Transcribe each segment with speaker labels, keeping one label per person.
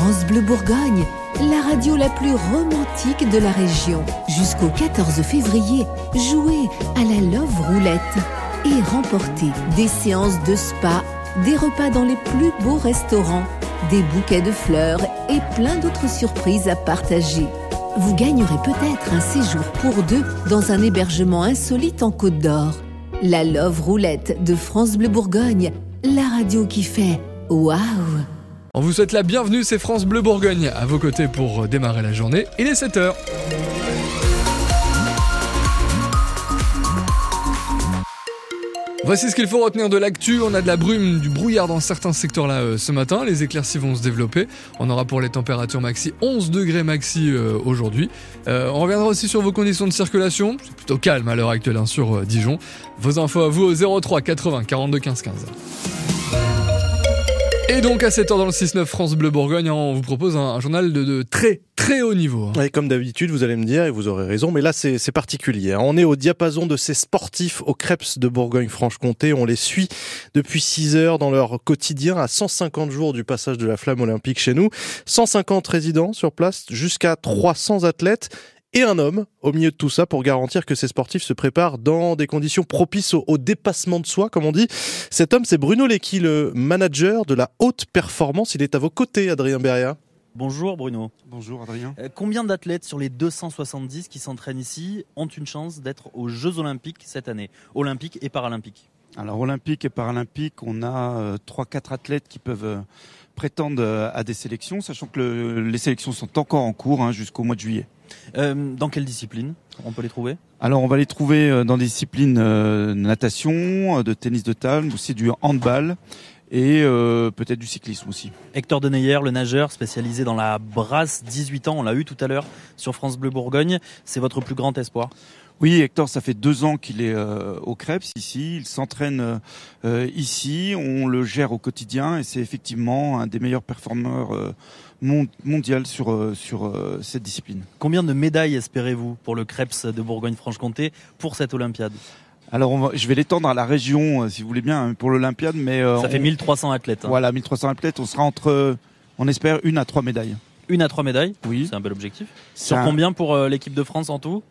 Speaker 1: France Bleu Bourgogne, la radio la plus romantique de la région. Jusqu'au 14 février, jouez à la Love Roulette et remportez des séances de spa, des repas dans les plus beaux restaurants, des bouquets de fleurs et plein d'autres surprises à partager. Vous gagnerez peut-être un séjour pour deux dans un hébergement insolite en Côte d'Or. La Love Roulette de France Bleu Bourgogne, la radio qui fait waouh
Speaker 2: On vous souhaite la bienvenue, c'est France Bleu Bourgogne, à vos côtés pour démarrer la journée. Il est 7h. Voici ce qu'il faut retenir de l'actu. On a de la brume, du brouillard dans certains secteurs là euh, ce matin. Les éclaircies vont se développer. On aura pour les températures maxi 11 degrés maxi euh, aujourd'hui. Euh, on reviendra aussi sur vos conditions de circulation. C'est plutôt calme à l'heure actuelle hein, sur Dijon. Vos infos à vous au 03 80 42 15 15. Et donc à 7 h dans le 6-9 France Bleu Bourgogne, on vous propose un, journal de, très très haut niveau.
Speaker 3: Et comme d'habitude, vous allez me dire, et vous aurez raison, mais là c'est particulier. Hein. On est au diapason de ces sportifs aux Crêpes de Bourgogne-Franche-Comté. On les suit depuis 6 heures dans leur quotidien à 150 jours du passage de la flamme olympique chez nous. 150 résidents sur place, jusqu'à 300 athlètes et un homme au milieu de tout ça pour garantir que ces sportifs se préparent dans des conditions propices au, dépassement de soi, comme on dit. Cet homme, c'est Bruno Lecky, le manager de la haute performance. Il est à vos côtés, Adrien Beria.
Speaker 4: Bonjour Bruno.
Speaker 5: Bonjour Adrien.
Speaker 4: Euh, combien d'athlètes sur les 270 qui s'entraînent ici ont une chance d'être aux Jeux Olympiques cette année? Olympiques et Paralympiques
Speaker 5: Alors Olympiques et Paralympiques, on a euh, 3-4 athlètes qui peuvent euh, prétendre euh, à des sélections, sachant que les sélections sont encore en cours hein, jusqu'au mois de juillet.
Speaker 4: Euh, dans quelle discipline on peut les trouver?
Speaker 5: Alors on va les trouver euh, dans des disciplines euh, natation, de tennis de table, aussi du handball et peut-être du cyclisme aussi.
Speaker 4: Hector Deneyer, le nageur spécialisé dans la brasse, 18 ans, on l'a eu tout à l'heure sur France Bleu Bourgogne. C'est votre plus grand espoir?
Speaker 5: Oui, Hector, ça fait deux ans qu'il est au Krebs ici. Il s'entraîne ici. On le gère au quotidien et c'est effectivement un des meilleurs performeurs mondial sur, euh, sur euh, cette discipline.
Speaker 4: Combien de médailles espérez-vous pour le Krebs de Bourgogne-Franche-Comté pour cette Olympiade?
Speaker 5: Alors, je vais l'étendre à la région, euh, si vous voulez bien, hein, pour l'Olympiade, mais
Speaker 4: ça fait 1300 athlètes. Hein.
Speaker 5: Voilà, 1300 athlètes. On sera entre, on espère, une à trois médailles.
Speaker 4: Une à trois médailles?
Speaker 5: Oui.
Speaker 4: C'est un bel objectif. Sur combien pour l'équipe de France en tout?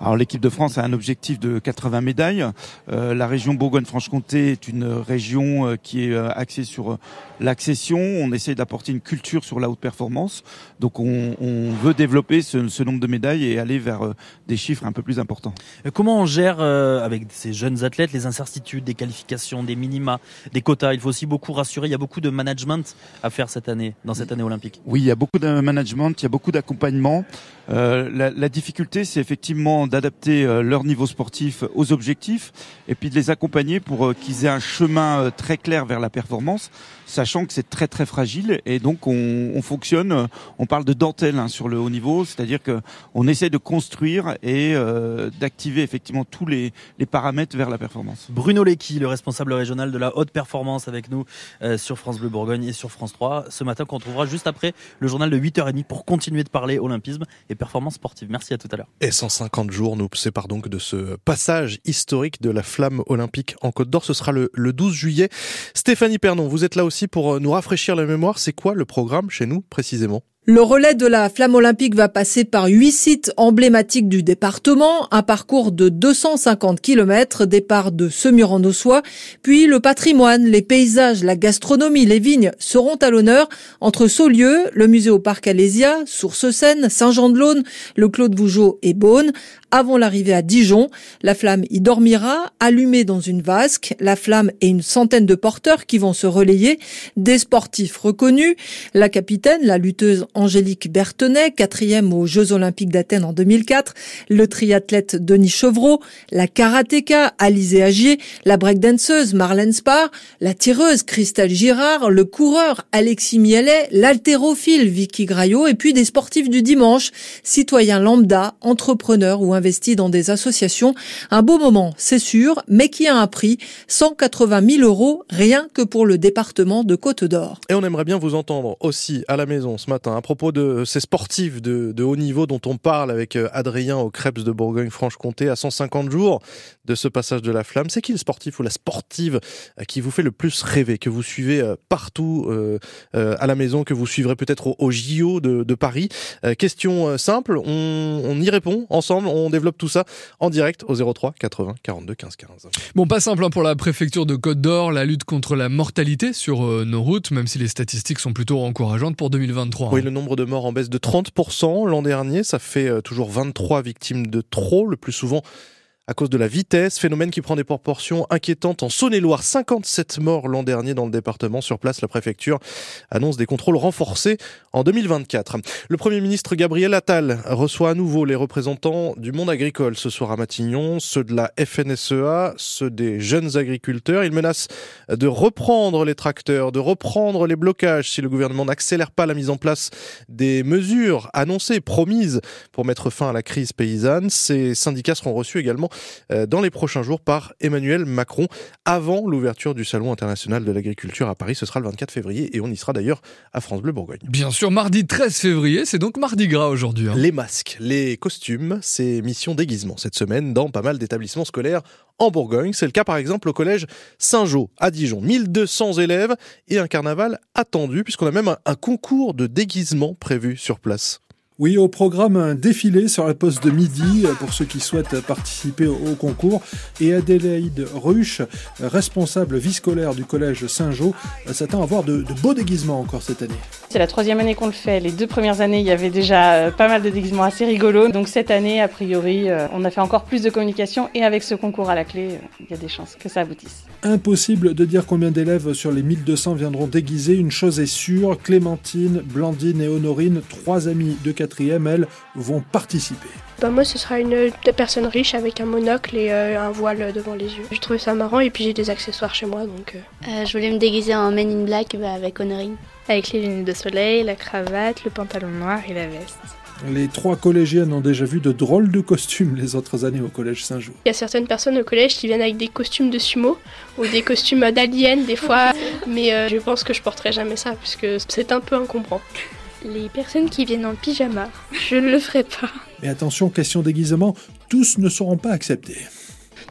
Speaker 5: Alors l'équipe de France a un objectif de 80 médailles. Euh, la région Bourgogne-Franche-Comté est une région euh, qui est euh, axée sur l'accession. On essaie d'apporter une culture sur la haute performance. Donc on, on veut développer ce, ce, nombre de médailles et aller vers des chiffres un peu plus importants.
Speaker 4: Comment on gère avec ces jeunes athlètes les incertitudes, des qualifications, des minima, des quotas? Il faut aussi beaucoup rassurer. Il y a beaucoup de management à faire cette année, dans cette année olympique.
Speaker 5: Oui, il y a beaucoup de management, il y a beaucoup d'accompagnement. Euh, la, la, difficulté, c'est effectivement d'adapter euh, leur niveau sportif aux objectifs et puis de les accompagner pour euh, qu'ils aient un chemin très clair vers la performance sachant que c'est très très fragile et donc on, on fonctionne, euh, on parle de dentelle hein, sur le haut niveau, c'est-à-dire que on essaie de construire et euh, d'activer effectivement tous les, les, paramètres vers la performance.
Speaker 4: Bruno Lecky, le responsable régional de la haute performance avec nous euh, sur France Bleu Bourgogne et sur France 3 ce matin qu'on trouvera juste après le journal de 8h30 pour continuer de parler olympisme et performance sportive. Merci à tout à l'heure.
Speaker 3: Et 150 jours nous séparent donc de ce passage historique de la flamme olympique en Côte d'Or. Ce sera le, le 12 juillet. Stéphanie Pernon, vous êtes là aussi pour euh, nous rafraîchir la mémoire. C'est quoi le programme chez nous précisément?
Speaker 6: Le relais de la flamme olympique va passer par huit sites emblématiques du département, un parcours de 250 km, départ de Semur-en-Ossois, puis le patrimoine, les paysages, la gastronomie, les vignes seront à l'honneur entre Saulieu, le musée au parc Alésia, Source-Seine, Saint-Jean-de-Laune, le Clos Vougeot et Beaune. Avant l'arrivée à Dijon, la flamme y dormira, allumée dans une vasque. La flamme et une centaine de porteurs qui vont se relayer, des sportifs reconnus, la capitaine, la lutteuse Angélique Bertenay, quatrième aux Jeux Olympiques d'Athènes en 2004, le triathlète Denis Chevreau, la karatéka Alizé Agier, la breakdanceuse Marlène Spar, la tireuse Christelle Girard, le coureur Alexis Mielet, l'haltérophile Vicky Graillot et puis des sportifs du dimanche, citoyens lambda, entrepreneurs ou investis dans des associations. Un beau moment, c'est sûr, mais qui a un prix, 180 000 euros rien que pour le département de Côte d'Or.
Speaker 3: Et on aimerait bien vous entendre aussi à la maison ce matin propos de ces sportifs de, de, haut niveau dont on parle avec euh, Adrien au Crêpes de Bourgogne-Franche-Comté à 150 jours de ce passage de la flamme. C'est qui le sportif ou la sportive euh, qui vous fait le plus rêver, que vous suivez euh, partout à la maison, que vous suivrez peut-être au, au, JO de, de Paris? Question simple, on, on, y répond ensemble, on développe tout ça en direct au 03 80 42 15 15.
Speaker 2: Bon, pas simple hein, pour la préfecture de Côte d'Or, la lutte contre la mortalité sur nos routes, même si les statistiques sont plutôt encourageantes pour 2023.
Speaker 3: Oui, le nombre de morts en baisse de 30% l'an dernier. Ça fait euh, toujours 23 victimes de trop, le plus souvent à cause de la vitesse, phénomène qui prend des proportions inquiétantes en Saône-et-Loire. 57 morts l'an dernier dans le département. Sur place, la préfecture annonce des contrôles renforcés en 2024. Le Premier ministre Gabriel Attal reçoit à nouveau les représentants du monde agricole ce soir à Matignon, ceux de la FNSEA, ceux des jeunes agriculteurs. Il menace de reprendre les tracteurs, de reprendre les blocages si le gouvernement n'accélère pas la mise en place des mesures annoncées, promises pour mettre fin à la crise paysanne. Ces syndicats seront reçus également dans les prochains jours par Emmanuel Macron avant l'ouverture du Salon international de l'agriculture à Paris. Ce sera le 24 février et on y sera d'ailleurs à France Bleu Bourgogne.
Speaker 2: Bien sûr, mardi 13 février, c'est donc mardi gras aujourd'hui. Hein.
Speaker 3: Les masques, les costumes, c'est mission déguisement cette semaine dans pas mal d'établissements scolaires en Bourgogne. C'est le cas par exemple au collège Saint-Jean à Dijon. 1200 élèves et un carnaval attendu puisqu'on a même un concours de déguisement prévu sur place.
Speaker 7: Oui, au programme, un défilé sur la poste de midi pour ceux qui souhaitent participer au concours. Et Adélaïde Ruche, responsable vie scolaire du collège Saint-Jean, s'attend à avoir de, de, beaux déguisements encore cette année.
Speaker 8: C'est la troisième année qu'on le fait. Les deux premières années, il y avait déjà euh, pas mal de déguisements assez rigolos. Donc cette année, a priori, euh, on a fait encore plus de communication. Et avec ce concours à la clé, euh, il y a des chances que ça aboutisse.
Speaker 7: Impossible de dire combien d'élèves sur les 1200 viendront déguiser. Une chose est sûre, Clémentine, Blandine et Honorine, trois amies de quatrième, elles, vont participer.
Speaker 9: Bah moi, ce sera une personne riche avec un monocle et euh, un voile devant les yeux. Je trouvais ça marrant et puis j'ai des accessoires chez moi. donc.
Speaker 10: Euh... Euh, je voulais me déguiser en Men in Black bah, avec Honorine.
Speaker 11: Avec les lunettes de soleil, la cravate, le pantalon noir et la veste.
Speaker 7: Les trois collégiennes ont déjà vu de drôles de costumes les autres années au collège Saint-Jean.
Speaker 9: Il y a certaines personnes au collège qui viennent avec des costumes de sumo ou des costumes d'aliens des fois, mais euh, je pense que je porterai jamais ça puisque c'est un peu encombrant
Speaker 11: les personnes qui viennent en pyjama. Je ne le ferai pas.
Speaker 7: Mais attention, question déguisement, tous ne seront pas acceptés.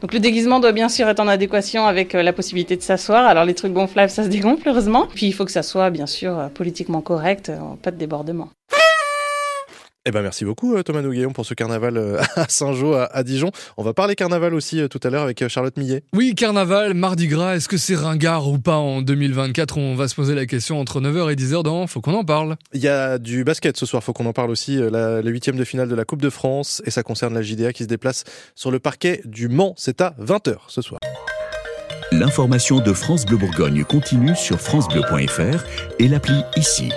Speaker 8: Donc le déguisement doit bien sûr être en adéquation avec euh, la possibilité de s'asseoir. Alors les trucs gonflables, ça se dégonfle heureusement. Puis il faut que ça soit bien sûr euh, politiquement correct, euh, pas de débordement.
Speaker 3: Eh ben merci beaucoup Thomas Nouguillon pour ce carnaval à Saint-Jean à Dijon. On va parler carnaval aussi tout à l'heure avec Charlotte Millet.
Speaker 2: Oui, carnaval, mardi gras, est-ce que c'est ringard ou pas en 2024 On va se poser la question entre 9h et 10h dans Faut qu'on en parle.
Speaker 3: Il y a du basket ce soir, faut qu'on en parle aussi, la, le huitième de finale de la Coupe de France et ça concerne la JDA qui se déplace sur le parquet du Mans. C'est à 20h ce soir.
Speaker 12: L'information de France Bleu Bourgogne continue sur francebleu.fr et l'appli ici.